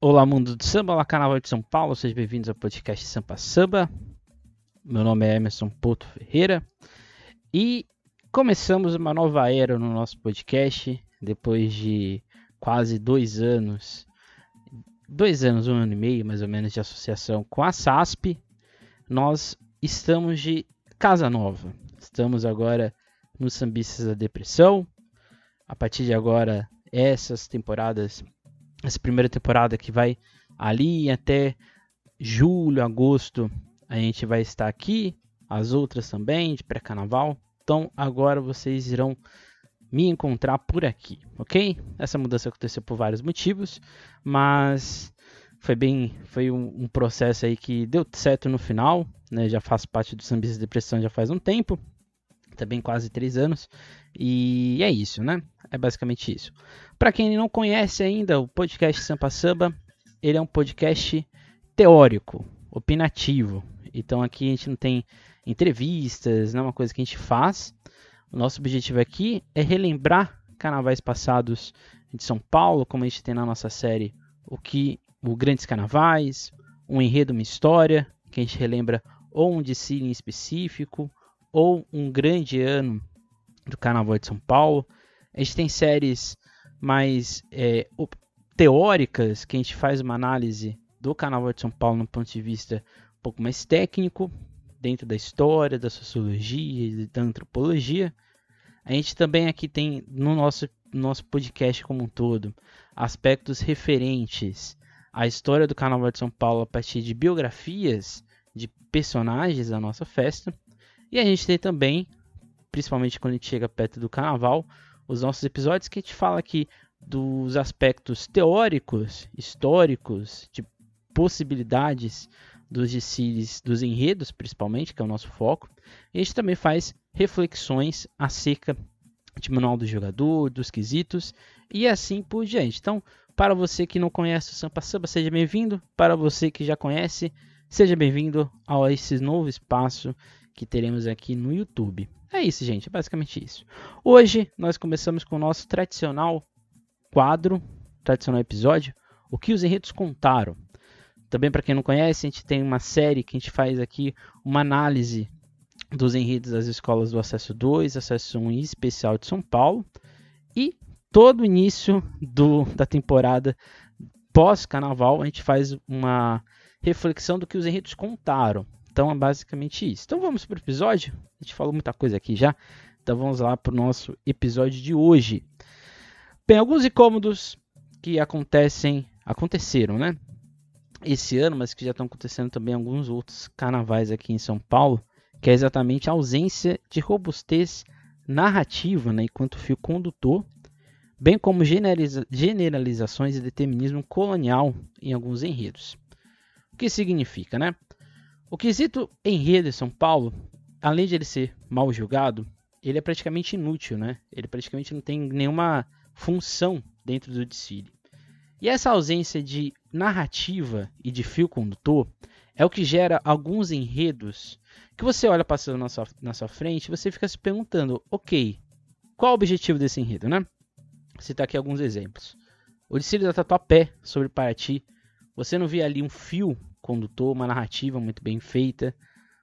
Olá, mundo do samba, olá, carnaval de São Paulo, sejam bem-vindos ao podcast Sampa Samba. Meu nome é Emerson Porto Ferreira e começamos uma nova era no nosso podcast depois de quase dois anos, dois anos, um ano e meio mais ou menos de associação com a SASP. Nós estamos de casa nova, estamos agora no Sambistas da Depressão. A partir de agora, essas temporadas essa primeira temporada que vai ali até julho, agosto, a gente vai estar aqui, as outras também de pré-carnaval. Então agora vocês irão me encontrar por aqui, ok? Essa mudança aconteceu por vários motivos, mas foi bem, foi um, um processo aí que deu certo no final, né? Já faço parte do Sambis de Depressão já faz um tempo, também quase três anos, e é isso, né? É basicamente isso. Para quem não conhece ainda, o podcast Sampa Samba, ele é um podcast teórico, opinativo. Então aqui a gente não tem entrevistas, não é uma coisa que a gente faz. O nosso objetivo aqui é relembrar carnavais passados de São Paulo, como a gente tem na nossa série o que o Grandes Carnavais, um enredo, uma história, que a gente relembra ou um desfile em específico, ou um grande ano do Carnaval de São Paulo. A gente tem séries mais é, teóricas, que a gente faz uma análise do Carnaval de São Paulo no ponto de vista um pouco mais técnico, dentro da história, da sociologia e da antropologia. A gente também aqui tem no nosso, nosso podcast como um todo aspectos referentes à história do Carnaval de São Paulo a partir de biografias de personagens da nossa festa. E a gente tem também, principalmente quando a gente chega perto do Carnaval, os nossos episódios que a gente fala aqui dos aspectos teóricos, históricos, de possibilidades dos desfiles, dos enredos principalmente, que é o nosso foco. E a gente também faz reflexões acerca de manual do jogador, dos quesitos e assim por diante. Então, para você que não conhece o Sampa Samba, seja bem-vindo. Para você que já conhece, seja bem-vindo a esse novo espaço que teremos aqui no YouTube. É isso, gente, é basicamente isso. Hoje nós começamos com o nosso tradicional quadro, tradicional episódio, o que os enredos contaram. Também para quem não conhece, a gente tem uma série que a gente faz aqui uma análise dos enredos das escolas do Acesso 2, Acesso 1 e Especial de São Paulo. E todo início do, da temporada pós-carnaval a gente faz uma reflexão do que os enredos contaram. Então é basicamente isso. Então vamos para o episódio. A gente falou muita coisa aqui já. Então vamos lá para o nosso episódio de hoje. Bem, alguns incômodos que acontecem, aconteceram, né? Esse ano, mas que já estão acontecendo também alguns outros carnavais aqui em São Paulo, que é exatamente a ausência de robustez narrativa, né, enquanto fio condutor, bem como generaliza generalizações e determinismo colonial em alguns enredos. O que significa, né? O quesito enredo em São Paulo, além de ele ser mal julgado, ele é praticamente inútil, né? Ele praticamente não tem nenhuma função dentro do desfile. E essa ausência de narrativa e de fio condutor é o que gera alguns enredos que você olha passando na sua, na sua frente e você fica se perguntando, ok, qual o objetivo desse enredo, né? Vou citar aqui alguns exemplos. O desfile da Tatuapé sobre Paraty, você não vê ali um fio condutor, uma narrativa muito bem feita.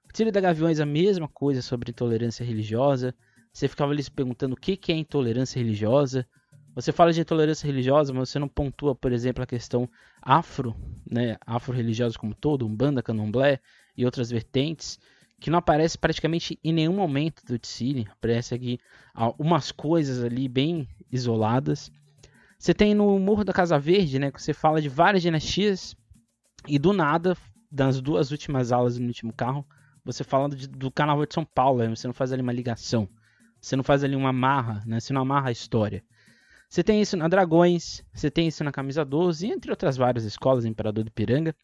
O Trilho da Gaviões, a mesma coisa sobre intolerância religiosa. Você ficava ali se perguntando o que, é intolerância religiosa. Você fala de intolerância religiosa, mas você não pontua, por exemplo, a questão afro, né, afro-religiosa como todo, umbanda, candomblé e outras vertentes, que não aparece praticamente em nenhum momento do Tsiri. Aparece aqui umas coisas ali bem isoladas. Você tem no Morro da Casa Verde, né, que você fala de várias dinastias, e do nada, das duas últimas aulas no último carro, você falando de, do Carnaval de São Paulo, né? você não faz ali uma ligação, você não faz ali uma amarra, né? você não amarra a história. Você tem isso na Dragões, você tem isso na Camisa 12, entre outras várias escolas, Imperador do Piranga.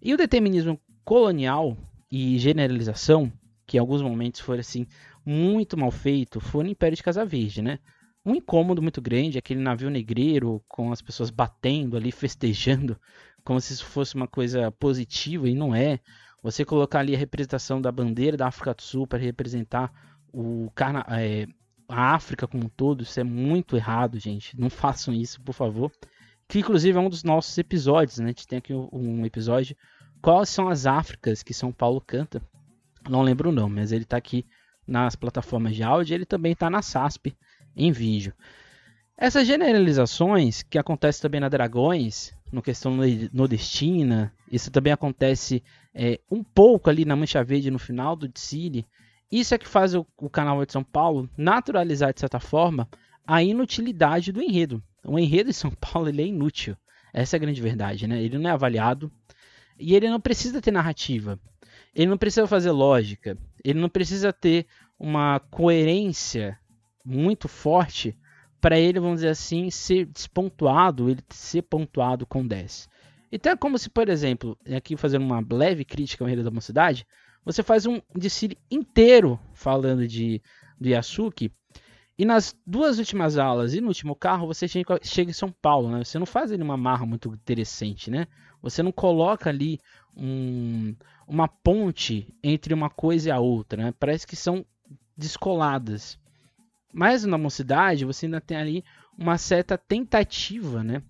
E o determinismo colonial e generalização, que em alguns momentos foi assim muito mal feito, foi no Império de Casa Verde, né? Um incômodo muito grande, aquele navio negreiro com as pessoas batendo ali, festejando como se isso fosse uma coisa positiva e não é. Você colocar ali a representação da bandeira da África do Sul para representar o carna é, a África como um todo, isso é muito errado, gente. Não façam isso, por favor. que inclusive é um dos nossos episódios, né? A gente tem aqui um episódio quais são as Áfricas que São Paulo canta. Não lembro o nome, mas ele está aqui nas plataformas de áudio, ele também está na SASP em vídeo. Essas generalizações que acontecem também na Dragões, no questão nordestina, isso também acontece é, um pouco ali na Mancha Verde no final do Tsili. Isso é que faz o, o canal de São Paulo naturalizar, de certa forma, a inutilidade do enredo. O enredo de São Paulo ele é inútil. Essa é a grande verdade, né? Ele não é avaliado e ele não precisa ter narrativa. Ele não precisa fazer lógica. Ele não precisa ter uma coerência muito forte para ele, vamos dizer assim, ser despontuado, ele ser pontuado com 10. Então é como se, por exemplo, aqui fazendo uma leve crítica ao Enredo da Mocidade, você faz um desfile inteiro falando de do Yasuki, e nas duas últimas aulas e no último carro você chega, chega em São Paulo, né? Você não faz ali uma marra muito interessante, né? Você não coloca ali um, uma ponte entre uma coisa e a outra, né? Parece que são descoladas. Mas na mocidade você ainda tem ali uma certa tentativa, né?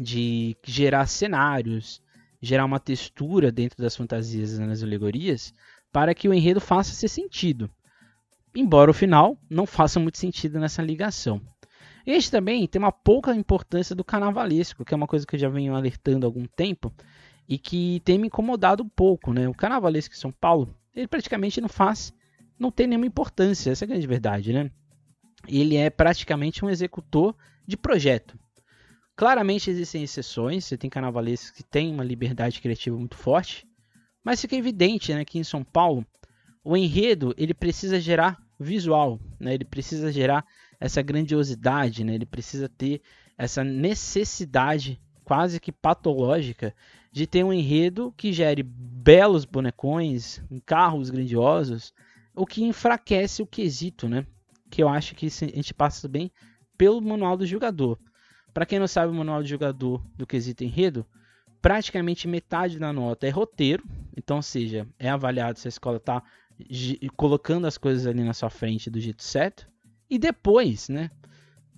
De gerar cenários, gerar uma textura dentro das fantasias nas alegorias, para que o enredo faça ser sentido. Embora o final não faça muito sentido nessa ligação. Este também tem uma pouca importância do carnavalesco, que é uma coisa que eu já venho alertando há algum tempo e que tem me incomodado um pouco. Né? O carnavalesco em São Paulo, ele praticamente não faz, não tem nenhuma importância, essa é a grande verdade. Né? Ele é praticamente um executor de projeto. Claramente existem exceções, você tem carnavalescos que têm uma liberdade criativa muito forte, mas fica evidente né, que em São Paulo o enredo ele precisa gerar visual, né? ele precisa gerar essa grandiosidade, né? ele precisa ter essa necessidade quase que patológica de ter um enredo que gere belos bonecões, carros grandiosos, o que enfraquece o quesito, né? Que eu acho que a gente passa bem pelo manual do jogador. Para quem não sabe o manual do jogador do quesito enredo, praticamente metade da nota é roteiro, então, seja, é avaliado se a escola está colocando as coisas ali na sua frente do jeito certo. E depois, né,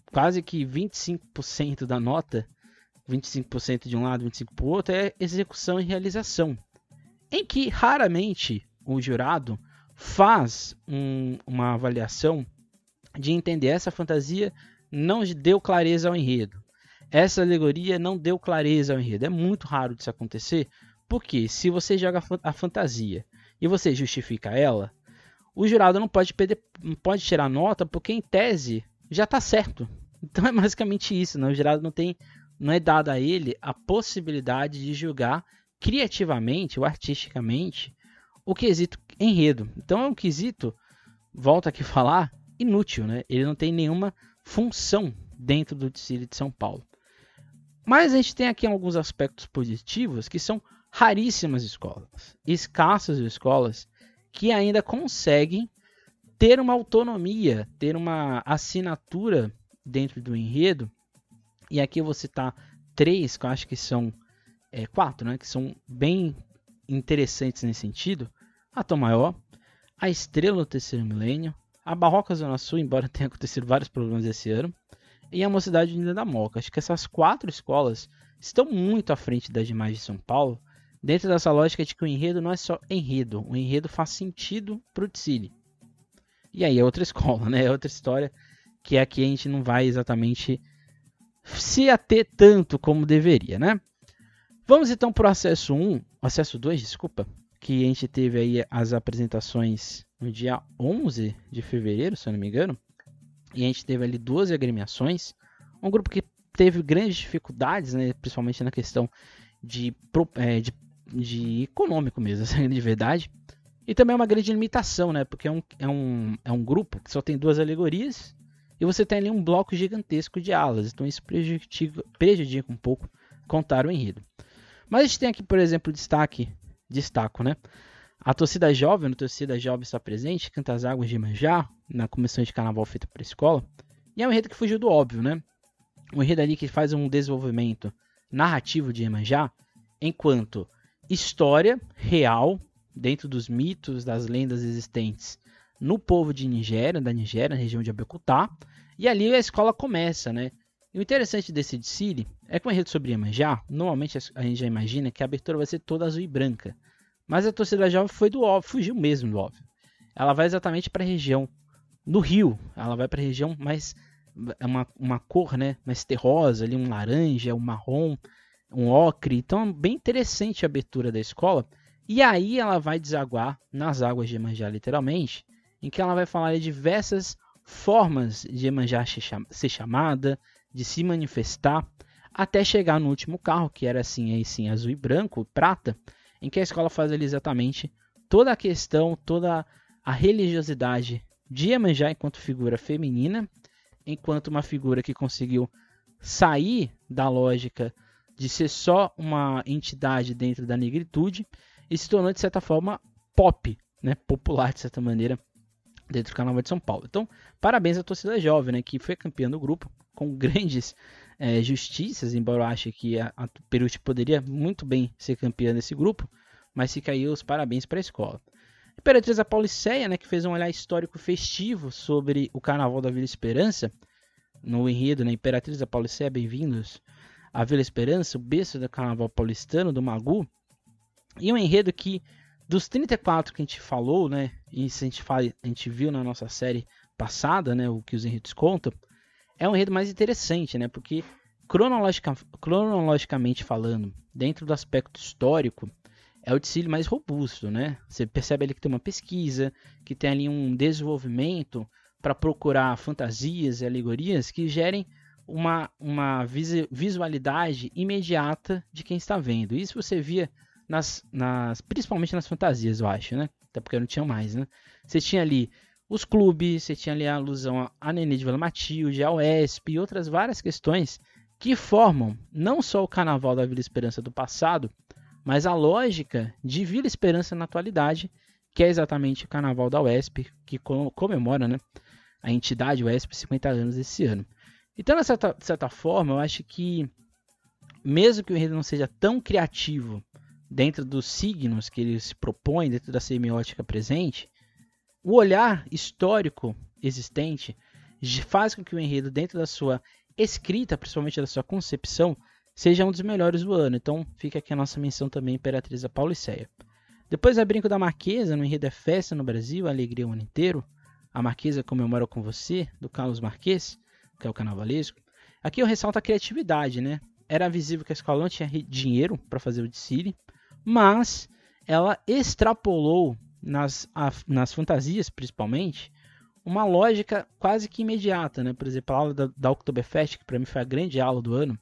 quase que 25% da nota, 25% de um lado, 25% para o outro, é execução e realização. Em que raramente o jurado faz um, uma avaliação de entender essa fantasia não deu clareza ao enredo. Essa alegoria não deu clareza ao enredo. É muito raro disso acontecer, porque se você joga a fantasia e você justifica ela, o jurado não pode, perder, não pode tirar nota porque em tese já está certo. Então é basicamente isso, né? o jurado não tem, não é dado a ele a possibilidade de julgar criativamente ou artisticamente o quesito enredo. Então é um quesito, volta aqui a falar, inútil, né? Ele não tem nenhuma função dentro do Distrito de São Paulo. Mas a gente tem aqui alguns aspectos positivos que são raríssimas escolas, escassas escolas que ainda conseguem ter uma autonomia, ter uma assinatura dentro do enredo. E aqui eu vou citar três, que eu acho que são é, quatro, né, que são bem interessantes nesse sentido. A Tom Maior, a Estrela do Terceiro Milênio, a Barroca Zona Sul, embora tenha acontecido vários problemas esse ano, e a Mocidade Unida da Moca. Acho que essas quatro escolas estão muito à frente das demais de São Paulo dentro dessa lógica de que o enredo não é só enredo, o enredo faz sentido para o Tsili. E aí é outra escola, né? É outra história que aqui a gente não vai exatamente se ater tanto como deveria, né? Vamos então para o acesso 1, acesso 2, desculpa, que a gente teve aí as apresentações no dia 11 de fevereiro, se eu não me engano, e a gente teve ali 12 agremiações, um grupo que teve grandes dificuldades, né, principalmente na questão de, é, de de econômico mesmo, essa de verdade. E também é uma grande limitação, né? Porque é um, é, um, é um grupo que só tem duas alegorias e você tem ali um bloco gigantesco de alas. Então isso prejudica, prejudica um pouco contar o enredo. Mas a gente tem aqui, por exemplo, destaque, destaco, né? A torcida jovem, a torcida jovem está presente, canta as águas de Manjá, na comissão de carnaval feita para a escola. E é um enredo que fugiu do óbvio, né? Um enredo ali que faz um desenvolvimento narrativo de Iemanjá, enquanto história real dentro dos mitos, das lendas existentes no povo de Nigéria, da Nigéria, na região de Abeokuta. E ali a escola começa, né? E o interessante desse desfile é que o enredo sobre Iemanjá, normalmente a gente já imagina que a abertura vai ser toda azul e branca. Mas a torcida jovem foi do óbvio, fugiu mesmo do óbvio. Ela vai exatamente para a região do rio, ela vai para a região mais é uma, uma cor, né, mais terrosa, ali um laranja, um marrom, um ocre. Então, é bem interessante a abertura da escola. E aí ela vai desaguar nas águas de Iemanjá, literalmente, em que ela vai falar de diversas formas de Iemanjá ser chamada, de se manifestar, até chegar no último carro, que era assim, aí sim, azul e branco, prata, em que a escola faz ali exatamente toda a questão, toda a religiosidade de Iemanjá enquanto figura feminina, enquanto uma figura que conseguiu sair da lógica de ser só uma entidade dentro da negritude e se tornou de certa forma pop, né, popular de certa maneira dentro do Carnaval de São Paulo. Então, parabéns à torcida jovem, né, que foi campeã do grupo com grandes é, justiças, embora eu ache que a, a Peruche poderia muito bem ser campeã desse grupo, mas fica aí os parabéns para a escola. Imperatriz a Pauliceia, né, que fez um olhar histórico festivo sobre o Carnaval da Vila Esperança, no enredo, né, Imperatriz da Pauliceia, bem-vindos à Vila Esperança, o berço do Carnaval paulistano, do Magu, e um enredo que, dos 34 que a gente falou, né, e a gente, fala, a gente viu na nossa série passada, né, o que os enredos contam, é um enredo mais interessante, né, porque cronologica, cronologicamente falando, dentro do aspecto histórico, é o Tsili mais robusto, né? Você percebe ali que tem uma pesquisa, que tem ali um desenvolvimento para procurar fantasias e alegorias que gerem uma, uma visualidade imediata de quem está vendo. Isso você via nas, nas, principalmente nas fantasias, eu acho, né? Até porque não tinha mais, né? Você tinha ali os clubes, você tinha ali a alusão a Nenê de Vila Matilde, ao ESP e outras várias questões que formam não só o carnaval da Vila Esperança do passado, mas a lógica de Vila Esperança na atualidade, que é exatamente o Carnaval da UESP, que comemora né, a entidade UESP 50 anos esse ano. Então, de certa, de certa forma, eu acho que, mesmo que o enredo não seja tão criativo dentro dos signos que ele se propõe, dentro da semiótica presente, o olhar histórico existente faz com que o enredo, dentro da sua escrita, principalmente da sua concepção, seja um dos melhores do ano. Então fica aqui a nossa menção também Imperatriz da Pauliceia. Depois a Brinco da Marquesa, no Enredo é Festa no Brasil, Alegria o ano inteiro. A Marquesa comemora com você, do Carlos Marques, que é o carnavalesco. Aqui eu ressalto a criatividade, né? Era visível que a escola não tinha dinheiro para fazer o desfile, mas ela extrapolou nas, a, nas fantasias, principalmente, uma lógica quase que imediata, né? Por exemplo, a aula da, da Oktoberfest, que para mim foi a grande aula do ano,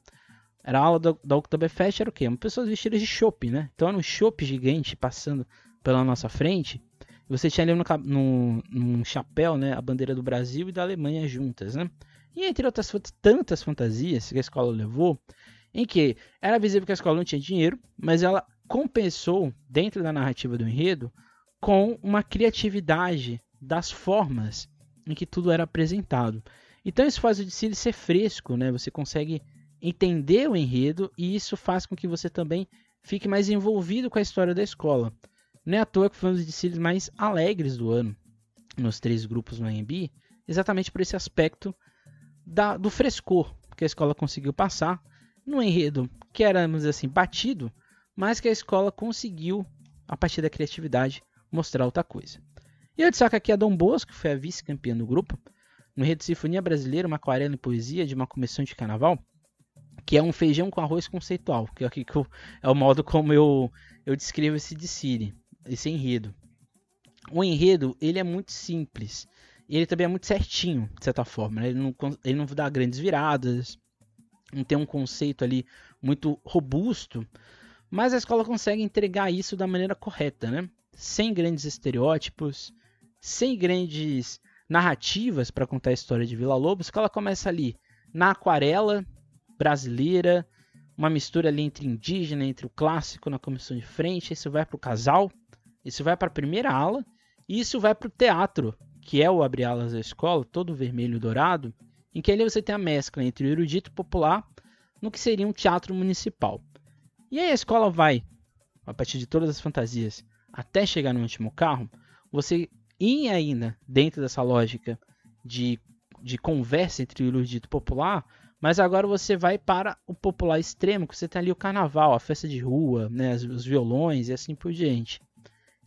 era a aula da, da Oktoberfest, era o quê? Uma pessoas vestidas de chopp, né? Então era um chopp gigante passando pela nossa frente. Você tinha ali no, no, num chapéu, né? A bandeira do Brasil e da Alemanha juntas, né? E entre outras tantas fantasias que a escola levou, em que era visível que a escola não tinha dinheiro, mas ela compensou, dentro da narrativa do enredo, com uma criatividade das formas em que tudo era apresentado. Então isso faz o desfile ser fresco, né? Você consegue entender o enredo e isso faz com que você também fique mais envolvido com a história da escola. Não é à toa que foi um dos desfiles mais alegres do ano nos três grupos no AMB, exatamente por esse aspecto da, do frescor que a escola conseguiu passar no enredo que era, vamos dizer assim, batido, mas que a escola conseguiu, a partir da criatividade, mostrar outra coisa. E eu destaco aqui a Dom Bosco, que foi a vice-campeã do grupo, no enredo Sinfonia Brasileira, uma aquarela em poesia de uma comissão de carnaval, que é um feijão com arroz conceitual, que é, que eu, é o modo como eu, eu descrevo esse Siri, esse enredo. O enredo ele é muito simples e ele também é muito certinho, de certa forma. Né? Ele, não, ele não dá grandes viradas, não tem um conceito ali muito robusto, mas a escola consegue entregar isso da maneira correta, né? Sem grandes estereótipos, sem grandes narrativas para contar a história de Vila Lobos, que ela começa ali na aquarela, brasileira, uma mistura ali entre indígena, entre o clássico na comissão de frente. Isso vai para o casal, isso vai para a primeira ala, e isso vai para o teatro, que é o abre alas da escola, todo vermelho e dourado, em que ali você tem a mescla entre o erudito popular no que seria um teatro municipal. E aí a escola vai, a partir de todas as fantasias, até chegar no último carro, você ir ainda dentro dessa lógica de, de conversa entre o erudito popular, Mas agora você vai para o popular extremo, que você tem ali o carnaval, a festa de rua, né, os violões e assim por diante.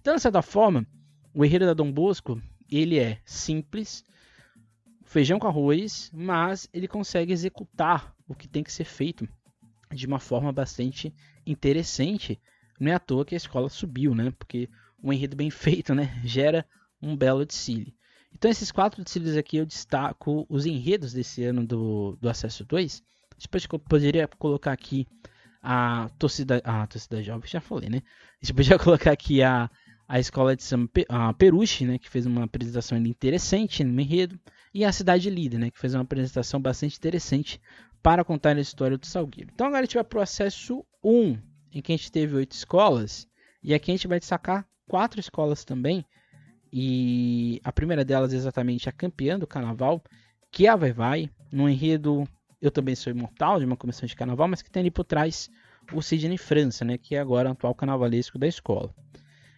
Então, de certa forma, o enredo da Dom Bosco, ele é simples, feijão com arroz, mas ele consegue executar o que tem que ser feito de uma forma bastante interessante. Não é à toa que a escola subiu, né? Porque um enredo bem feito, né, gera um belo desfile. Então, esses quatro desfiles aqui eu destaco os enredos desse ano do, do Acesso 2. Depois eu poderia colocar aqui a torcida, a torcida jovem, já falei, né? A gente podia colocar aqui a, a escola de samba a Peruche, né, que fez uma apresentação interessante no enredo, e a Cidade Líder, né, que fez uma apresentação bastante interessante para contar a história do Salgueiro. Então agora a gente vai para o acesso 1, em que a gente teve oito escolas, e aqui a gente vai destacar quatro escolas também, e a primeira delas é exatamente a campeã do carnaval, que é a Vai Vai, no enredo Eu Também Sou Imortal, de uma comissão de carnaval, mas que tem ali por trás o Sidney França, né, que é agora o atual carnavalesco da escola.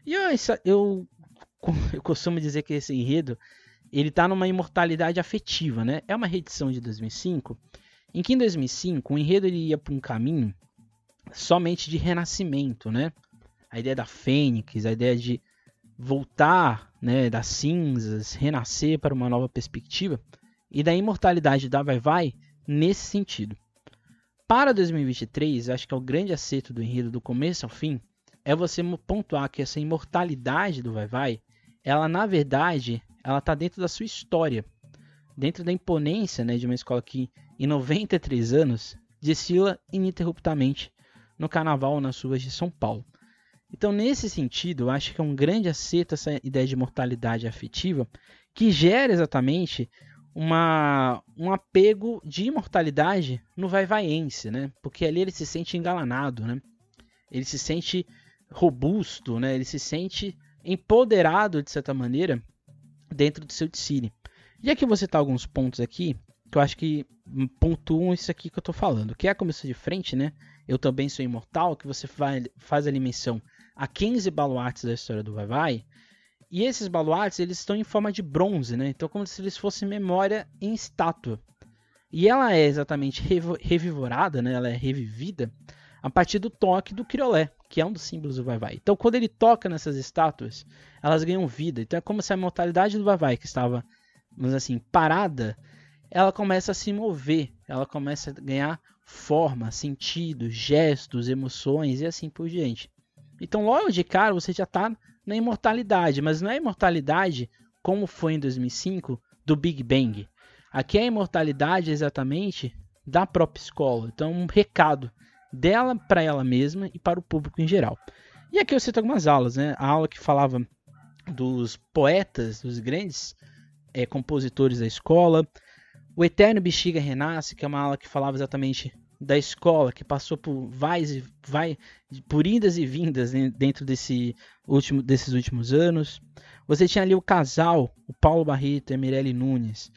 E eu, eu, eu costumo dizer que esse enredo ele está numa imortalidade afetiva, né? É uma reedição de 2005, em que em 2005 o enredo ele ia para um caminho somente de renascimento, né? A ideia da fênix, a ideia de voltar né, das cinzas, renascer para uma nova perspectiva, e da imortalidade da Vai Vai nesse sentido. Para 2023, acho que é o grande acerto do enredo do começo ao fim, é você pontuar que essa imortalidade do Vai Vai, ela na verdade, ela está dentro da sua história, dentro da imponência né, de uma escola que em 93 anos desfila ininterruptamente no carnaval nas ruas de São Paulo. Então, nesse sentido, eu acho que é um grande acerto essa ideia de mortalidade afetiva, que gera exatamente uma, um apego de imortalidade no vai-vaiense, né? Porque ali ele se sente engalanado, né? Ele se sente robusto, né? Ele se sente empoderado de certa maneira dentro do seu Tsiri. E aqui você tá alguns pontos aqui que eu acho que pontuam isso aqui que eu estou falando, que é a comissão de frente, né? Eu também sou imortal, que você faz a menção a 15 baluartes da história do Vai Vai. E esses baluartes eles estão em forma de bronze, né? Então como se eles fossem memória em estátua. E ela é exatamente revivorada, né? Ela é revivida a partir do toque do criolé, que é um dos símbolos do Vai Vai. Então quando ele toca nessas estátuas, elas ganham vida. Então é como se a mortalidade do Vai Vai, que estava, vamos assim, parada, ela começa a se mover, ela começa a ganhar forma, sentido, gestos, emoções e assim por diante. Então, logo de cara, você já está na imortalidade, mas não é imortalidade como foi em 2005 do Big Bang. Aqui é a imortalidade exatamente da própria escola. Então, um recado dela para ela mesma e para o público em geral. E aqui eu cito algumas aulas, né? A aula que falava dos poetas, dos grandes é, compositores da escola. O Eterno Bexiga Renasce, que é uma aula que falava exatamente da escola que passou por vais, vai, por indas e vindas dentro desse último, desses últimos anos. Você tinha ali o casal, o Paulo Barreto e a Mirelle Nunes,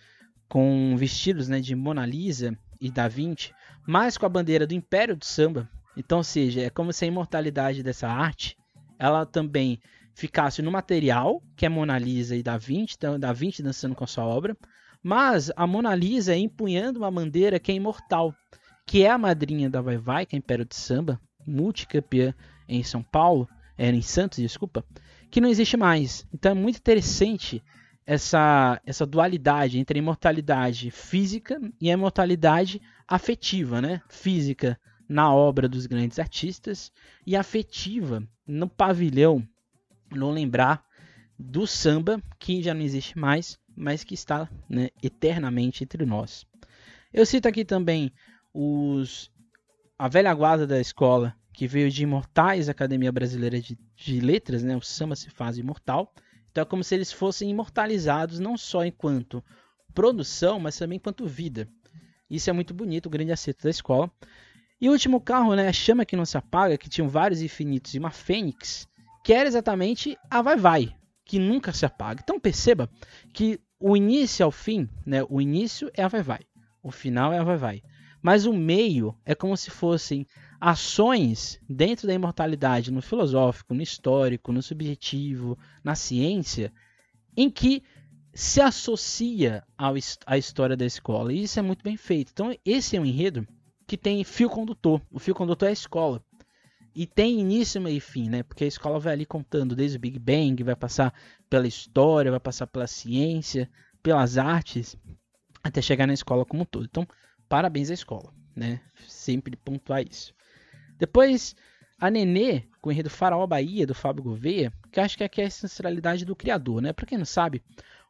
com vestidos né, de Mona Lisa e Da Vinci, mas com a bandeira do Império do Samba. Então, ou seja, é como se a imortalidade dessa arte ela também ficasse no material, que é Mona Lisa e Da Vinci, então Da Vinci dançando com a sua obra, mas a Mona Lisa empunhando uma bandeira que é imortal, que é a madrinha da Vai Vai, que é Império de Samba, multicampeã em São Paulo, era em Santos, desculpa, que não existe mais. Então é muito interessante essa, essa dualidade entre a imortalidade física e a imortalidade afetiva, né? Física na obra dos grandes artistas e afetiva no pavilhão, no lembrar do samba, que já não existe mais, mas que está né, eternamente entre nós. Eu cito aqui também os a velha guarda da escola, que veio de Imortais Academia Brasileira de, de Letras, né? o samba se faz imortal. Então é como se eles fossem imortalizados não só enquanto produção, mas também enquanto vida. Isso é muito bonito, o grande acerto da escola. E o último carro, né, a chama que não se apaga, que tinham vários infinitos e uma fênix, que era exatamente a Vai Vai, que nunca se apaga. Então perceba que o início ao fim, né, o início é a Vai Vai, o final é a Vai Vai. Mas o meio é como se fossem ações dentro da imortalidade, no filosófico, no histórico, no subjetivo, na ciência, em que se associa ao, à história da escola. E isso é muito bem feito. Então, esse é um enredo que tem fio condutor. O fio condutor é a escola. E tem início, meio e fim, né? Porque a escola vai ali contando desde o Big Bang, vai passar pela história, vai passar pela ciência, pelas artes, até chegar na escola como um todo. Então, parabéns à escola, né? Sempre pontuar isso. Depois, a Nenê, com o enredo Faraó Bahia, do Fábio Gouveia, que acho que aqui é a ancestralidade do criador, né? Pra quem não sabe,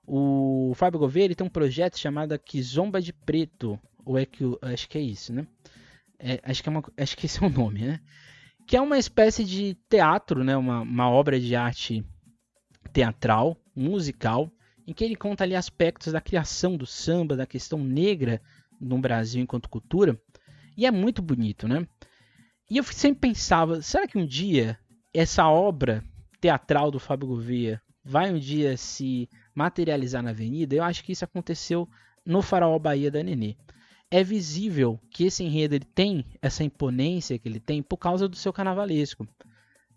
o Fábio Gouveia tem um projeto chamado Kizomba de Preto, ou é que acho que é isso, né? É, acho, que é uma, acho que esse é o nome, né? Que é uma espécie de teatro, né? Uma, uma obra de arte teatral, musical, em que ele conta ali aspectos da criação do samba, da questão negra no Brasil enquanto cultura, e é muito bonito, né? E eu sempre pensava, será que um dia essa obra teatral do Fábio Gouveia vai um dia se materializar na avenida? Eu acho que isso aconteceu no Faraó Bahia da Nenê. É visível que esse enredo ele tem essa imponência que ele tem por causa do seu carnavalesco.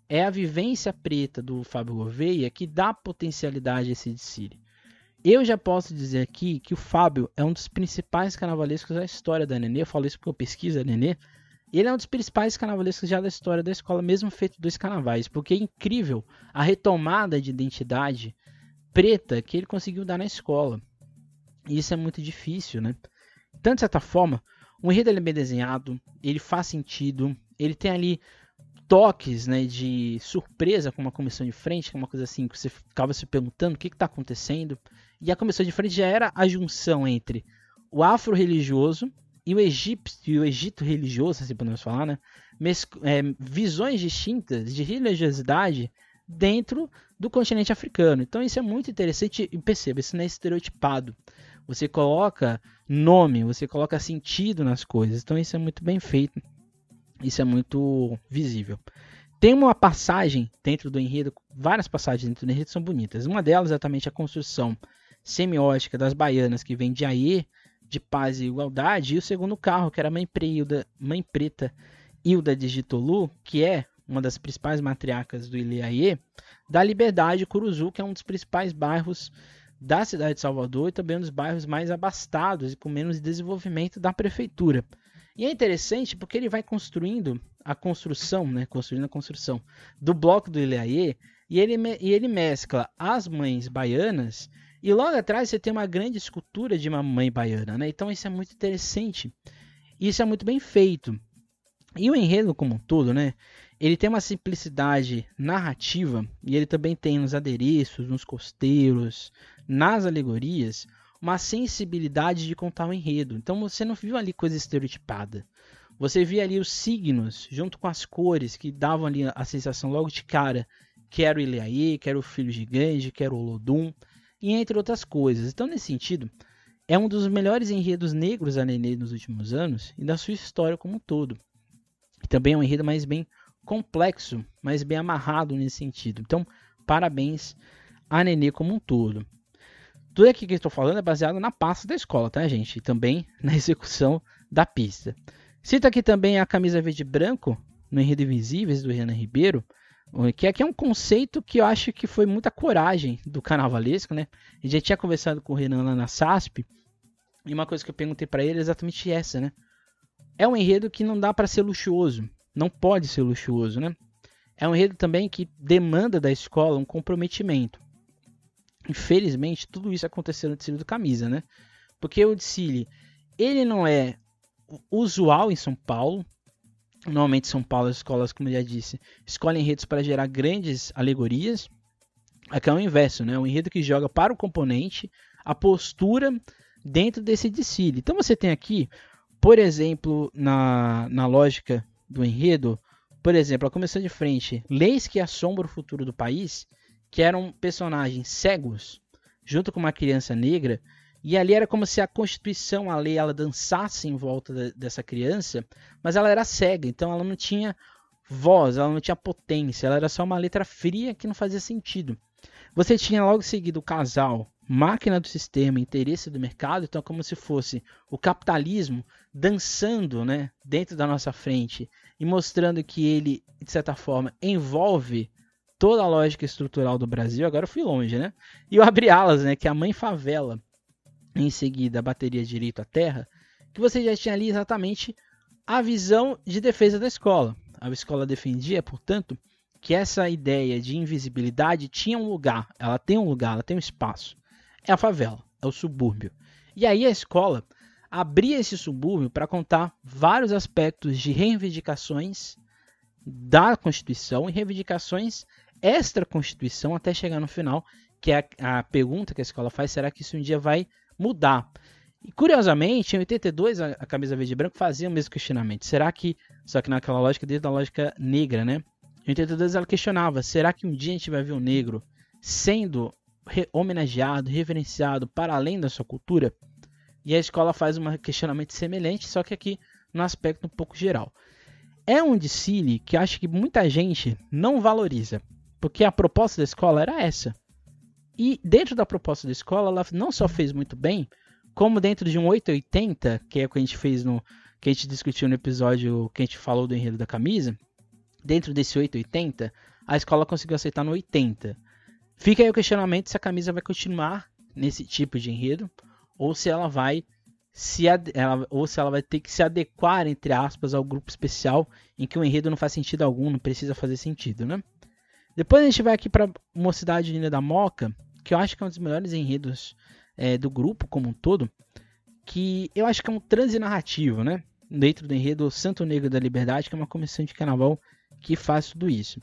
É a vivência preta do Fábio Gouveia que dá potencialidade a esse desfile. Eu já posso dizer aqui que o Fábio é um dos principais carnavalescos da história da Nenê. Eu falo isso porque eu pesquiso a Nenê. Ele é um dos principais carnavalescos já da história da escola, mesmo feito dois carnavais, porque é incrível a retomada de identidade preta que ele conseguiu dar na escola. E isso é muito difícil, né? Então, de certa forma, o enredo é bem desenhado, ele faz sentido, ele tem ali toques né, de surpresa com uma comissão de frente, que é uma coisa assim que você ficava se perguntando o que está acontecendo. E a comissão de frente já era a junção entre o afro-religioso e o Egito, e o Egito religioso, assim podemos falar, né? Mes é, visões distintas de religiosidade dentro do continente africano. Então isso é muito interessante e perceba, isso não é estereotipado. Você coloca nome, você coloca sentido nas coisas. Então isso é muito bem feito. Isso é muito visível. Tem uma passagem dentro do enredo, várias passagens dentro do enredo são bonitas. Uma delas é exatamente a construção semiótica das baianas que vem de Aie, de paz e igualdade, e o segundo carro, que era a Mãe, Mãe Preta Hilda de Gitolu, que é uma das principais matriarcas do Ilhaie, da Liberdade Curuzu, que é um dos principais bairros da cidade de Salvador e também dos bairros mais abastados e com menos desenvolvimento da prefeitura. E é interessante porque ele vai construindo a construção, né, construindo a construção do bloco do Ilhaie, e ele, e ele mescla as mães baianas e logo atrás você tem uma grande escultura de uma mãe baiana, né? Então isso é muito interessante. Isso é muito bem feito. E o enredo como um todo, né? Ele tem uma simplicidade narrativa e ele também tem nos adereços, nos costeiros, nas alegorias, uma sensibilidade de contar o um enredo. Então você não viu ali coisa estereotipada. Você via ali os signos junto com as cores que davam ali a sensação logo de cara que era o Ileaê, que era o filho gigante, que era o Lodum e entre outras coisas. Então, nesse sentido, é um dos melhores enredos negros a Nenê nos últimos anos e da sua história como um todo. E também é um enredo mais bem complexo, mais bem amarrado nesse sentido. Então, parabéns a Nenê como um todo. Tudo aqui que eu estou falando é baseado na pasta da escola, tá, gente? E também na execução da pista. Cito aqui também a camisa verde e branco no Enredo Invisíveis do Renan Ribeiro, que aqui é um conceito que eu acho que foi muita coragem do carnavalesco, né? A já tinha conversado com o Renan lá na SASP, e uma coisa que eu perguntei para ele é exatamente essa, né? É um enredo que não dá para ser luxuoso, não pode ser luxuoso, né? É um enredo também que demanda da escola um comprometimento. Infelizmente, tudo isso aconteceu no desfile do camisa, né? Porque o desfile, ele não é usual em São Paulo, Normalmente São Paulo, as escolas, como eu já disse, escolhem enredos para gerar grandes alegorias. Aqui é o inverso, né? Um enredo que joga para o componente a postura dentro desse desfile. Então você tem aqui, por exemplo, na, na lógica do enredo, por exemplo, a comissão de frente, leis que assombram o futuro do país, que eram personagens cegos, junto com uma criança negra, e ali era como se a Constituição, a lei, ela dançasse em volta de, dessa criança, mas ela era cega, então ela não tinha voz, ela não tinha potência, ela era só uma letra fria que não fazia sentido. Você tinha logo seguido o casal, máquina do sistema, interesse do mercado, então é como se fosse o capitalismo dançando né, dentro da nossa frente e mostrando que ele, de certa forma, envolve toda a lógica estrutural do Brasil, agora eu fui longe, né? E o Abre Alas, né, que é a mãe favela, em seguida a bateria Direito à Terra, que você já tinha ali exatamente a visão de defesa da escola. A escola defendia, portanto, que essa ideia de invisibilidade tinha um lugar, ela tem um lugar, ela tem um espaço. É a favela, é o subúrbio. E aí a escola abria esse subúrbio para contar vários aspectos de reivindicações da Constituição e reivindicações extra-Constituição até chegar no final, que é a, a, pergunta que a escola faz, será que isso um dia vai mudar? E curiosamente, em 82, a, a camisa verde e branco fazia o mesmo questionamento. Será que, só que naquela lógica desde a lógica negra, né? Em 82 ela questionava, será que um dia a gente vai ver o negro sendo re homenageado, reverenciado para além da sua cultura? E a escola faz um questionamento semelhante, só que aqui no aspecto um pouco geral. É um desfile que acho que muita gente não valoriza, porque a proposta da escola era essa. E dentro da proposta da escola, ela não só fez muito bem, como dentro de um 880, que é o que a gente fez no que a gente discutiu no episódio que a gente falou do enredo da camisa, dentro desse 880, a escola conseguiu aceitar no 80. Fica aí o questionamento se a camisa vai continuar nesse tipo de enredo ou se ela vai se ela, ou se ela vai ter que se adequar entre aspas ao grupo especial em que o enredo não faz sentido algum, não precisa fazer sentido, né? Depois a gente vai aqui para Mocidade Linda da Moca, que eu acho que é um dos melhores enredos é, do grupo como um todo, que eu acho que é um transe narrativo, né? Dentro do enredo Santo Negro da Liberdade, que é uma comissão de carnaval que faz tudo isso.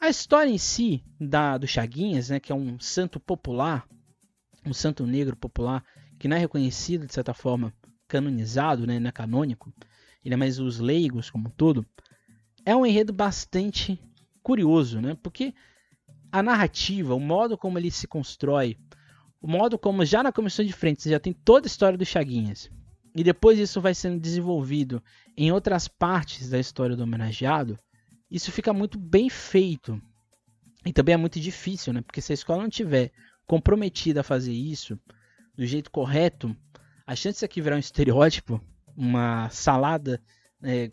A história em si da, do Chaguinhas, né, que é um santo popular, um santo negro popular, que não é reconhecido de certa forma, canonizado, né, não é canônico, ele é mais os leigos como um todo, é um enredo bastante curioso, né? Porque a narrativa, o modo como ele se constrói, o modo como já na comissão de frente você já tem toda a história do Chaguinhas, e depois isso vai sendo desenvolvido em outras partes da história do homenageado, isso fica muito bem feito. E também é muito difícil, né? Porque se a escola não tiver comprometida a fazer isso do jeito correto, a chance aqui virar um estereótipo, uma salada é,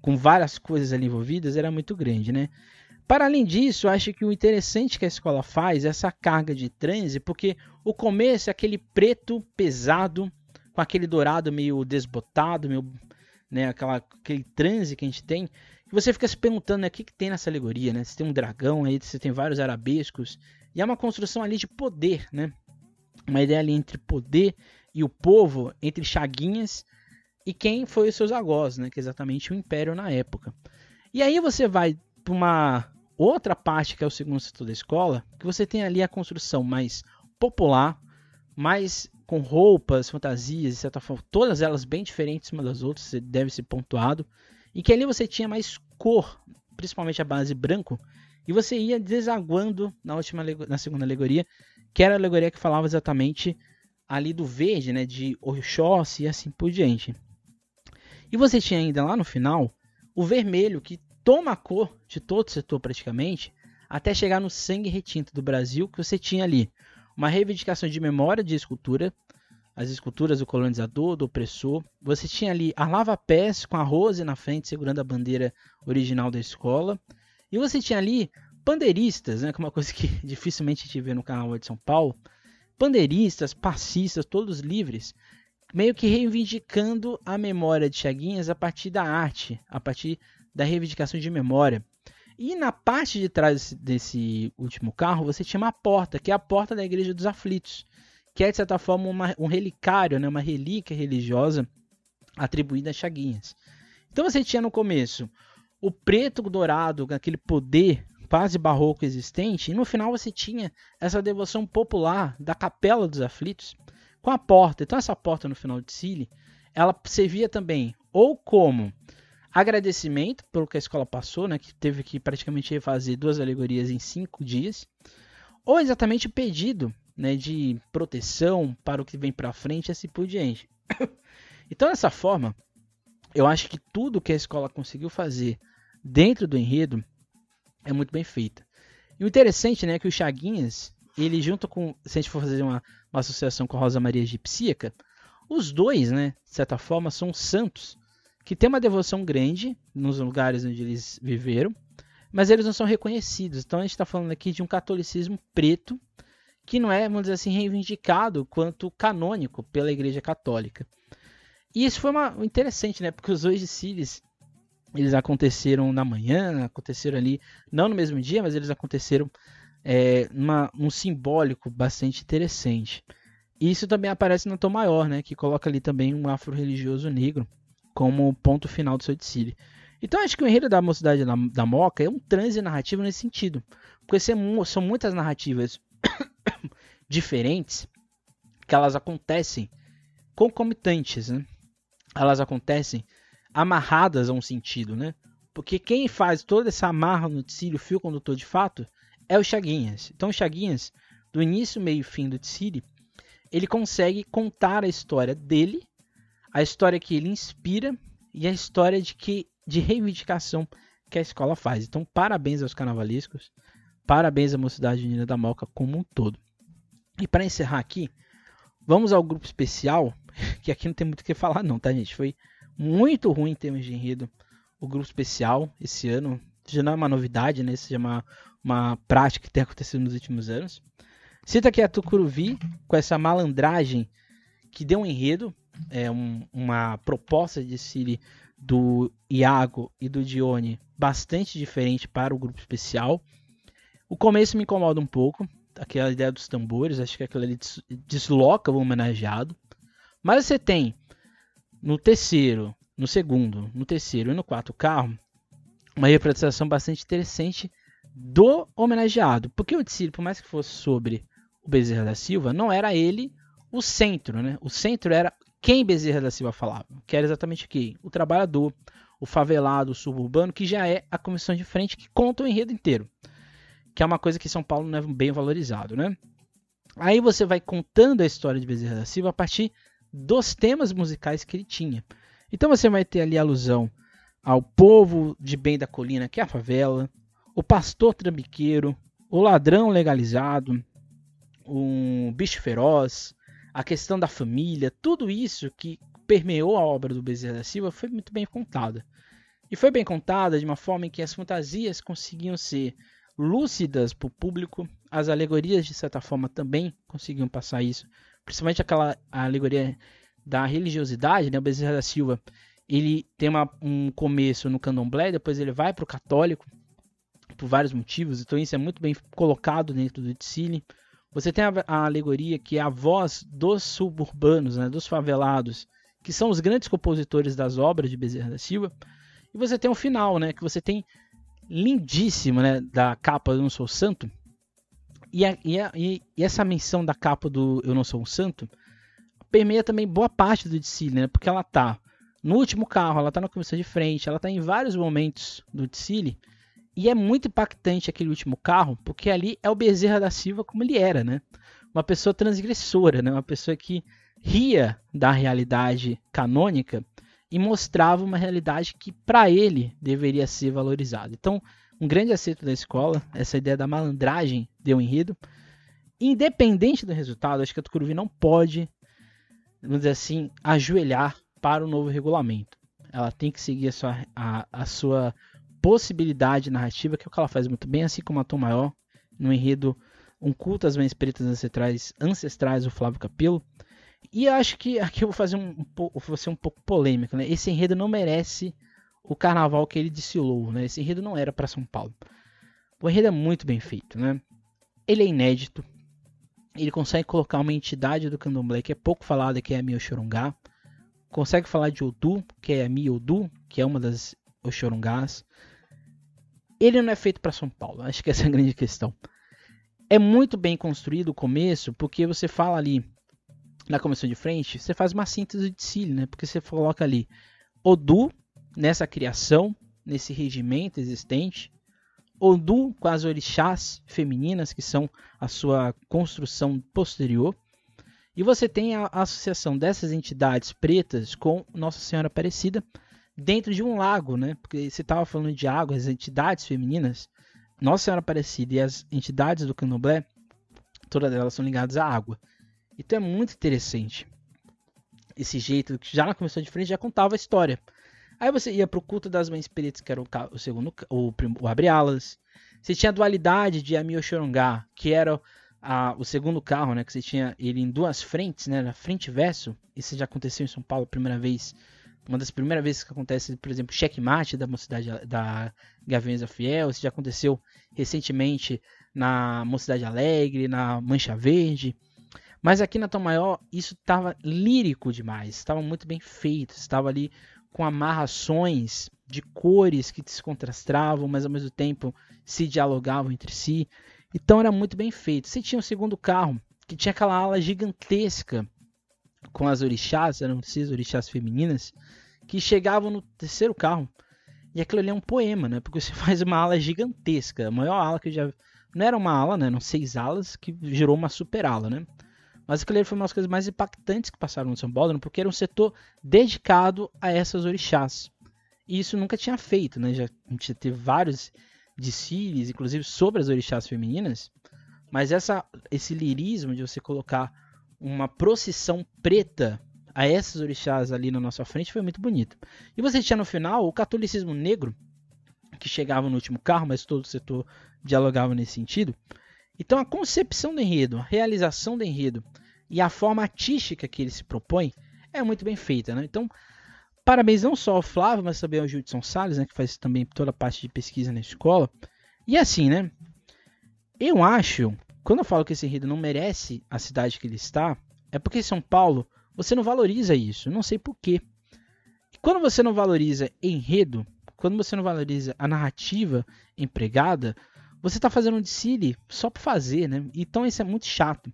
com várias coisas ali envolvidas, era muito grande, né? Para além disso, acho que o interessante que a escola faz é essa carga de transe, porque o começo é aquele preto pesado, com aquele dourado meio desbotado, meio, né, aquela, aquele transe que a gente tem. Você fica se perguntando né, o que, que tem nessa alegoria, né? Você tem um dragão aí, você tem vários arabescos, e é uma construção ali de poder, né? Uma ideia ali entre poder e o povo, entre Chaguinhas e quem foi os seus agós, né? Que é exatamente o Império na época. E aí você vai para uma outra parte que é o segundo setor da escola, que você tem ali a construção mais popular, mais com roupas, fantasias, de certa forma, todas elas bem diferentes umas das outras, deve ser pontuado, e que ali você tinha mais cor, principalmente a base branco, e você ia desaguando na última na segunda alegoria, que era a alegoria que falava exatamente ali do verde, né, de Oxóssi e assim por diante. E você tinha ainda lá no final o vermelho que toma cor de todo o setor praticamente, até chegar no sangue retinto do Brasil, que você tinha ali uma reivindicação de memória de escultura, as esculturas do colonizador, do opressor. Você tinha ali a lava-pés com a Rose na frente, segurando a bandeira original da escola. E você tinha ali pandeiristas, né, que é uma coisa que dificilmente a gente vê no canal de São Paulo. Pandeiristas, passistas, todos livres, meio que reivindicando a memória de Chaguinhas a partir da arte, a partir da reivindicação de memória. E na parte de trás desse último carro, você tinha uma porta, que é a porta da Igreja dos Aflitos, que é de certa forma uma, um relicário, né, uma relíquia religiosa atribuída a Chaguinhas. Então você tinha no começo o preto dourado, aquele poder quase barroco existente, e no final você tinha essa devoção popular da Capela dos Aflitos com a porta. Então essa porta no final de Cile, ela servia também ou como agradecimento pelo que a escola passou, né, que teve que praticamente refazer duas alegorias em cinco dias, ou exatamente pedido né, de proteção para o que vem para frente e assim por diante. então, dessa forma, eu acho que tudo que a escola conseguiu fazer dentro do enredo é muito bem feita. E o interessante né, é que o Chaguinhas, ele junto com, se a gente for fazer uma, uma associação com a Rosa Maria Egipsíaca, os dois, né, de certa forma, são santos que têm uma devoção grande nos lugares onde eles viveram, mas eles não são reconhecidos. Então a gente está falando aqui de um catolicismo preto que não é, vamos dizer assim, reivindicado quanto canônico pela Igreja Católica. E isso foi uma, interessante, né? Porque os dois desfiles eles aconteceram na manhã, aconteceram ali, não no mesmo dia, mas eles aconteceram é, numa, num simbólico bastante interessante. E isso também aparece no Tom Maior, né, que coloca ali também um afro-religioso negro como ponto final do seu desfile. Então acho que o enredo da Mocidade da, da Moca é um transe narrativo nesse sentido. Porque são muitas narrativas diferentes que elas acontecem concomitantes, né? Elas acontecem amarradas a um sentido, né? Porque quem faz toda essa amarra no Tsiri, o fio condutor de fato, é o Chaguinhas. Então o Chaguinhas, do início, meio e fim do Tsiri, ele consegue contar a história dele, a história que ele inspira e a história de que de reivindicação que a escola faz. Então, parabéns aos carnavalescos, parabéns à Mocidade Unida da Moca como um todo. E para encerrar aqui, vamos ao grupo especial, que aqui não tem muito o que falar não, tá gente? Foi muito ruim em termos de enredo o grupo especial esse ano. Já não é uma novidade, né? Isso já é uma, uma prática que tem acontecido nos últimos anos. Cita aqui a Tucuruvi com essa malandragem que deu um enredo, é um, uma proposta de Siri do Iago e do Dione bastante diferente para o grupo especial. O começo me incomoda um pouco, aquela ideia dos tambores, acho que aquilo ali desloca o homenageado. Mas você tem no terceiro, no segundo, no terceiro e no quarto carro, uma representação bastante interessante do homenageado. Porque o Tsiri, por mais que fosse sobre o Bezerra da Silva, não era ele o centro, né? O centro era quem Bezerra da Silva falava, que era exatamente quem? O trabalhador, o favelado, o suburbano, que já é a comissão de frente que conta o enredo inteiro. Que é uma coisa que São Paulo não é bem valorizado, né? Aí você vai contando a história de Bezerra da Silva a partir dos temas musicais que ele tinha. Então você vai ter ali alusão ao povo de bem da colina, que é a favela, o pastor trambiqueiro, o ladrão legalizado, o bicho feroz, a questão da família, tudo isso que permeou a obra do Bezerra da Silva foi muito bem contada. E foi bem contada de uma forma em que as fantasias conseguiam ser lúcidas para o público, as alegorias de certa forma também conseguiam passar isso principalmente aquela alegoria da religiosidade, né? O Bezerra da Silva, ele tem uma, um começo no candomblé, depois ele vai para o católico, por vários motivos, então isso é muito bem colocado dentro do Tzili. Você tem a, a, alegoria que é a voz dos suburbanos, né, dos favelados, que são os grandes compositores das obras de Bezerra da Silva. E você tem o final, né, que você tem lindíssimo, né, da capa do Não Sou Santo, e, a, e, a, e, essa menção da capa do Eu Não Sou um Santo permeia também boa parte do desfile, né? Porque ela tá no último carro, ela tá na comissão de frente, ela tá em vários momentos do desfile. E é muito impactante aquele último carro, porque ali é o Bezerra da Silva como ele era, né? Uma pessoa transgressora, né? Uma pessoa que ria da realidade canônica e mostrava uma realidade que para ele deveria ser valorizada. Então, um grande acerto da escola, essa ideia da malandragem deu enredo. Independente do resultado, acho que a Tucuruvi não pode, vamos dizer assim, ajoelhar para o novo regulamento. Ela tem que seguir a sua, a, a sua possibilidade narrativa, que é o que ela faz muito bem, assim como a Tom Maior, no enredo Um culto às mães pretas ancestrais, ancestrais do Flávio Capelo. E acho que aqui eu vou fazer um, um, vou ser um pouco polêmico, né? Esse enredo não merece o carnaval que ele desfilou, né? Esse enredo não era para São Paulo. O enredo é muito bem feito, né? Ele é inédito. Ele consegue colocar uma entidade do candomblé que é pouco falada, que é a Mioxorungá. Consegue falar de Odu, que é a Miodu, que é uma das Oxorungás. Ele não é feito para São Paulo. Acho que essa é a grande questão. É muito bem construído o começo, porque você fala ali na comissão de frente, você faz uma síntese de Cílio, né? Porque você coloca ali Odu nessa criação, nesse regimento existente. Odu com as orixás femininas, que são a sua construção posterior. E você tem a associação dessas entidades pretas com Nossa Senhora Aparecida dentro de um lago, né? Porque você estava falando de água, as entidades femininas, Nossa Senhora Aparecida e as entidades do candomblé, todas elas são ligadas à água. Então é muito interessante esse jeito que já na comissão de frente já contava a história Aí você ia pro culto das mães pretas, que era o, o segundo, o, o abre-alas. Você tinha a dualidade de Amio Chorongá, que era a, o segundo carro, né? Que você tinha ele em duas frentes, né? Na frente e verso. Isso já aconteceu em São Paulo a primeira vez. Uma das primeiras vezes que acontece, por exemplo, checkmate da mocidade da Gaviões Fiel. Isso já aconteceu recentemente na Mocidade Alegre, na Mancha Verde. Mas aqui na Tom Maior, isso estava lírico demais, estava muito bem feito, estava ali com amarrações de cores que se contrastavam, mas ao mesmo tempo se dialogavam entre si. Então era muito bem feito. Você tinha o um segundo carro, que tinha aquela ala gigantesca com as orixás, eram seis orixás femininas, que chegavam no terceiro carro. E aquilo ali é um poema, né? Porque você faz uma ala gigantesca, a maior ala que eu já. Não era uma ala, né? Eram seis alas que gerou uma super ala, né? Mas aquilo foi uma das coisas mais impactantes que passaram no São Paulo, porque era um setor dedicado a essas orixás. E isso nunca tinha feito, né? Já, a gente teve vários desfiles, inclusive sobre as orixás femininas, mas essa, esse lirismo de você colocar uma procissão preta a essas orixás ali na nossa frente foi muito bonito. E você tinha no final o catolicismo negro, que chegava no último carro, mas todo o setor dialogava nesse sentido. Então a concepção do enredo, a realização do enredo e a forma artística que ele se propõe é muito bem feita. Né? Então, parabéns não só ao Flávio, mas também ao Judson Salles, né, que faz também toda a parte de pesquisa na escola. E assim, né? Eu acho, quando eu falo que esse enredo não merece a cidade que ele está, é porque São Paulo você não valoriza isso. Não sei porquê. E quando você não valoriza enredo, quando você não valoriza a narrativa empregada, você está fazendo um desfile só para fazer, né? Então isso é muito chato.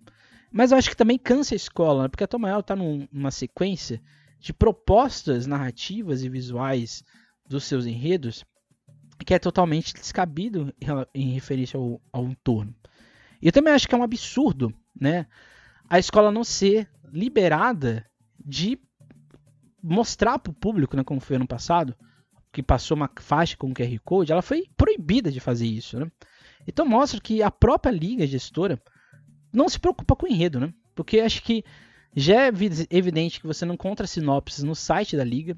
Mas eu acho que também cansa a escola, né? porque a Tomael está numa sequência de propostas narrativas e visuais dos seus enredos que é totalmente descabido em referência ao, ao entorno. E eu também acho que é um absurdo, né? A escola não ser liberada de mostrar para o público, né, como foi ano passado, que passou uma faixa com QR Code, ela foi proibida de fazer isso, né? Então mostra que a própria liga gestora não se preocupa com o enredo, né? Porque acho que já é evidente que você não encontra sinopses no site da liga.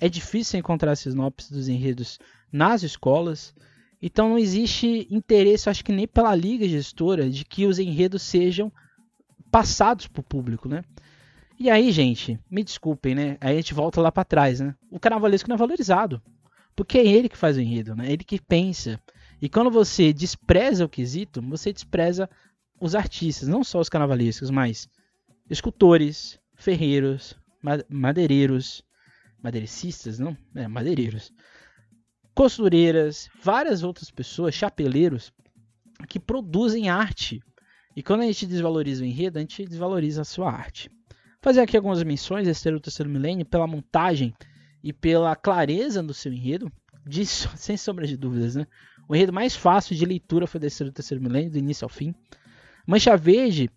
É difícil encontrar sinopses dos enredos nas escolas. Então não existe interesse, acho que nem pela liga gestora, de que os enredos sejam passados para o público, né? E aí, gente, me desculpem, né? Aí a gente volta lá para trás, né? O carnavalesco não é valorizado. Porque é ele que faz o enredo, né? Ele que pensa. E quando você despreza o quesito, você despreza os artistas, não só os carnavalescos, mas escultores, ferreiros, madeireiros, madeirecistas, não? É, madeireiros, costureiras, várias outras pessoas, chapeleiros, que produzem arte. E quando a gente desvaloriza o enredo, a gente desvaloriza a sua arte. Fazer aqui algumas menções, esse o terceiro milênio, pela montagem e pela clareza do seu enredo, sem sombra de dúvidas, né? O enredo mais fácil de leitura foi desse do terceiro milênio, do início ao fim. Mancha Verde,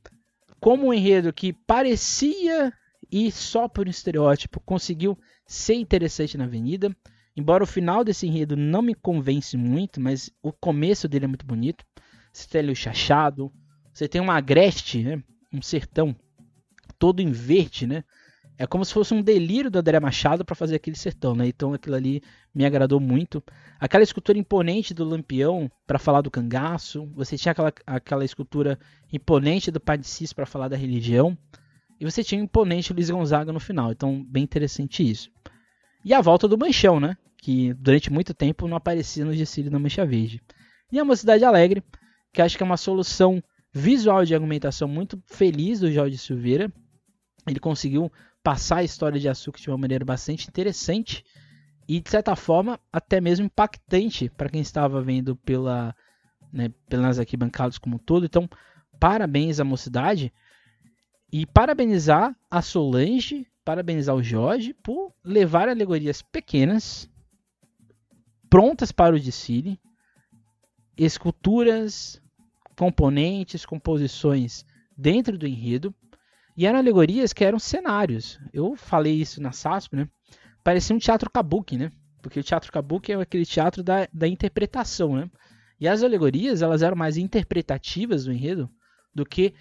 como um enredo que parecia e só por um estereótipo conseguiu ser interessante na Avenida. Embora o final desse enredo não me convence muito, mas o começo dele é muito bonito. Você tem ali o chachado, você tem uma agreste, né? um sertão todo em verde, né? É como se fosse um delírio do André Machado para fazer aquele sertão, né? Então aquilo ali me agradou muito. Aquela escultura imponente do Lampião para falar do cangaço. Você tinha aquela, aquela escultura imponente do Pai de Cis para falar da religião. E você tinha o imponente Luiz Gonzaga no final. Então, bem interessante isso. E a volta do Manchão, né? Que durante muito tempo não aparecia no desfile da Mancha Verde. E a Mocidade Alegre, que acho que é uma solução visual de argumentação muito feliz do Jorge Silveira. Ele conseguiu passar a história de açúcar de uma maneira bastante interessante e de certa forma até mesmo impactante para quem estava vendo pela né, pelas arquibancadas como um todo. Então, parabéns à mocidade e parabenizar a Solange, parabenizar o Jorge por levar alegorias pequenas prontas para o desfile, esculturas, componentes, composições dentro do enredo e eram alegorias que eram cenários. Eu falei isso na SASP, né? Parecia um teatro kabuki, né? Porque o teatro kabuki é aquele teatro da, da interpretação, né? E as alegorias, elas eram mais interpretativas do enredo do que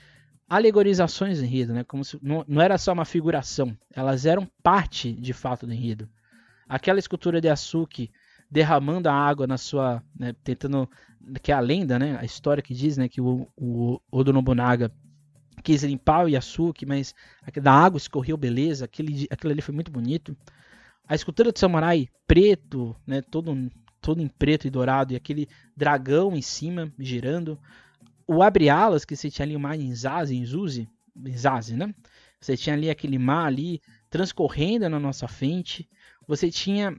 alegorizações do enredo, né? Como se, não, não era só uma figuração, elas eram parte de fato do enredo. aquela escultura de Asuki derramando a água na sua, né, tentando, que é a lenda, né, a história que diz, né, que o, o Oda Nobunaga quis limpar o Yasuki, mas da água escorreu beleza, aquele, aquilo ali foi muito bonito. A escultura do samurai preto, né, todo, todo em preto e dourado, e aquele dragão em cima, girando. O abre-alas que você tinha ali o mar em Zaze, em Zuzi, em né? Você tinha ali aquele mar ali transcorrendo na nossa frente. Você tinha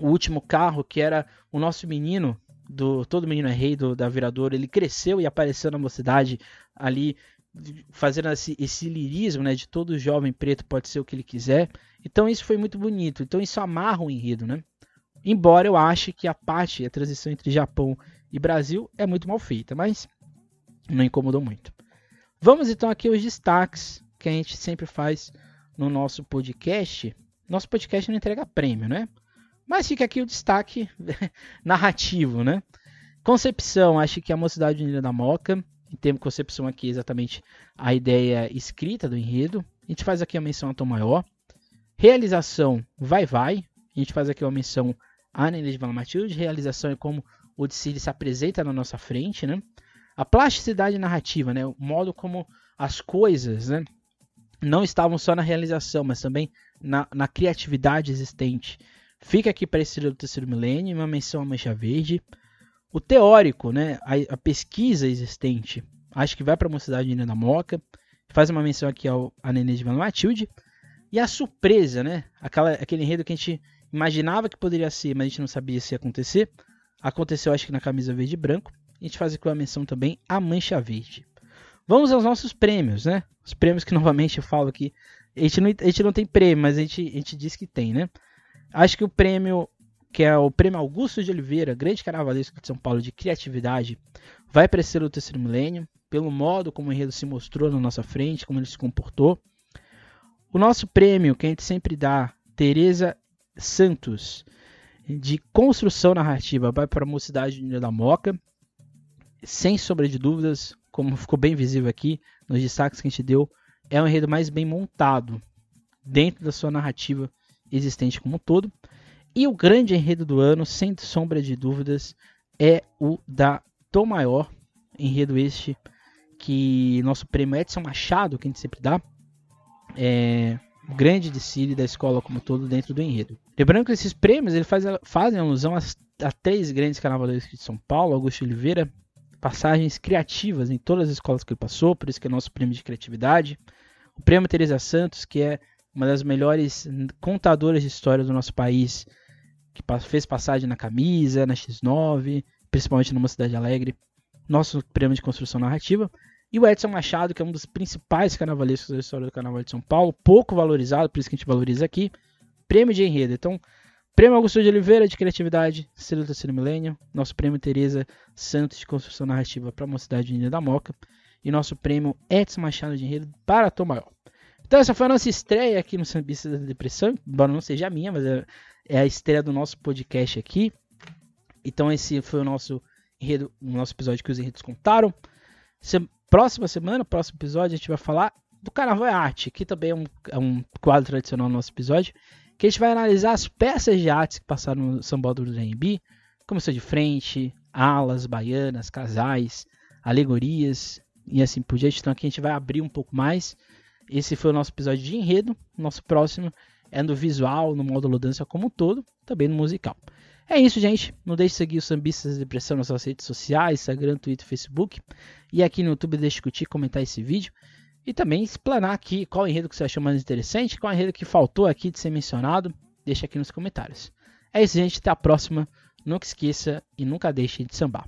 o último carro que era o nosso menino do todo menino é rei do, da viradora. Ele cresceu e apareceu na mocidade ali fazendo esse, esse lirismo, né, de todo jovem preto pode ser o que ele quiser. Então isso foi muito bonito. Então isso amarra o enredo, né? Embora eu ache que a parte, a transição entre Japão e Brasil é muito mal feita, mas não incomodou muito. Vamos então aqui aos destaques que a gente sempre faz no nosso podcast. Nosso podcast não entrega prêmio, né? Mas fica aqui o destaque narrativo, né? Concepção, acho que a Mocidade Unida da Moca, em termos de concepção aqui, exatamente a ideia escrita do enredo. A gente faz aqui a menção a tom maior. Realização, vai, vai. A gente faz aqui uma menção a Nenê de Matilde. Realização é como o Dicile se apresenta na nossa frente, né? A plasticidade narrativa, né? O modo como as coisas, né? não estavam só na realização, mas também na, na criatividade existente. Fica aqui para esse do terceiro milênio, uma menção à mancha verde. O teórico, né, a, a pesquisa existente, acho que vai para a mocidade da Moca. Faz uma menção aqui ao a Nenê de Matilde. E a surpresa, né, aquela, aquele enredo que a gente imaginava que poderia ser, mas a gente não sabia se ia acontecer. Aconteceu, acho que na camisa verde e branco. A gente faz aqui uma menção também à mancha verde. Vamos aos nossos prêmios, né? Os prêmios que novamente eu falo aqui. A gente não, a gente não tem prêmio, mas a gente, a gente diz que tem, né? Acho que o prêmio, que é o prêmio Augusto de Oliveira, grande carnavalesco de São Paulo de criatividade, vai para esse terceiro milênio, pelo modo como o enredo se mostrou na nossa frente, como ele se comportou. O nosso prêmio, que a gente sempre dá, Tereza Santos, de construção narrativa, vai para a Mocidade da Moca. Sem sombra de dúvidas, como ficou bem visível aqui nos destaques que a gente deu, é um enredo mais bem montado dentro da sua narrativa existente como um todo. E o grande enredo do ano, sem sombra de dúvidas, é o da Tom Maior, enredo este que nosso prêmio Edson Machado, que a gente sempre dá, é o grande desfile da escola como todo dentro do enredo. Lembrando que esses prêmios ele faz, fazem alusão a, a três grandes carnavalescos de São Paulo, Augusto Oliveira, passagens criativas em todas as escolas que ele passou, por isso que é nosso prêmio de criatividade. O prêmio Teresa Santos, que é uma das melhores contadoras de história do nosso país, que fez passagem na camisa, na X9, principalmente numa cidade alegre. Nosso prêmio de construção narrativa. E o Edson Machado, que é um dos principais carnavalescos da história do Carnaval de São Paulo, pouco valorizado, por isso que a gente valoriza aqui. Prêmio de enredo. Então, Prêmio Augusto de Oliveira de Criatividade, Selo do Terceiro Milênio. Nosso prêmio Tereza Santos de Construção Narrativa para a Mocidade Unida da Moca. E nosso prêmio Edson Machado de Enredo para Tom Maior. Então essa foi a nossa estreia aqui no Sambista da Depressão, embora não seja a minha, mas é, é, a estreia do nosso podcast aqui. Então esse foi o nosso enredo, o nosso episódio que os enredos contaram. Se, próxima semana, próximo episódio, a gente vai falar do Carnaval é Arte, que também é um, é um quadro tradicional do nosso episódio que a gente vai analisar as peças de artes que passaram no sambódromo do Anhembi, como seu de frente, alas, baianas, casais, alegorias e assim por diante. Então aqui a gente vai abrir um pouco mais. Esse foi o nosso episódio de enredo. Nosso próximo é no visual, no módulo dança como um todo, também no musical. É isso, gente. Não deixe de seguir o Sambistas de Depressão nas suas redes sociais, Instagram, Twitter, Facebook. E aqui no YouTube deixe curtir, comentar esse vídeo. E também explanar aqui qual enredo que você achou mais interessante, qual enredo que faltou aqui de ser mencionado, deixa aqui nos comentários. É isso, gente. Até a próxima. Nunca esqueça e nunca deixe de sambar.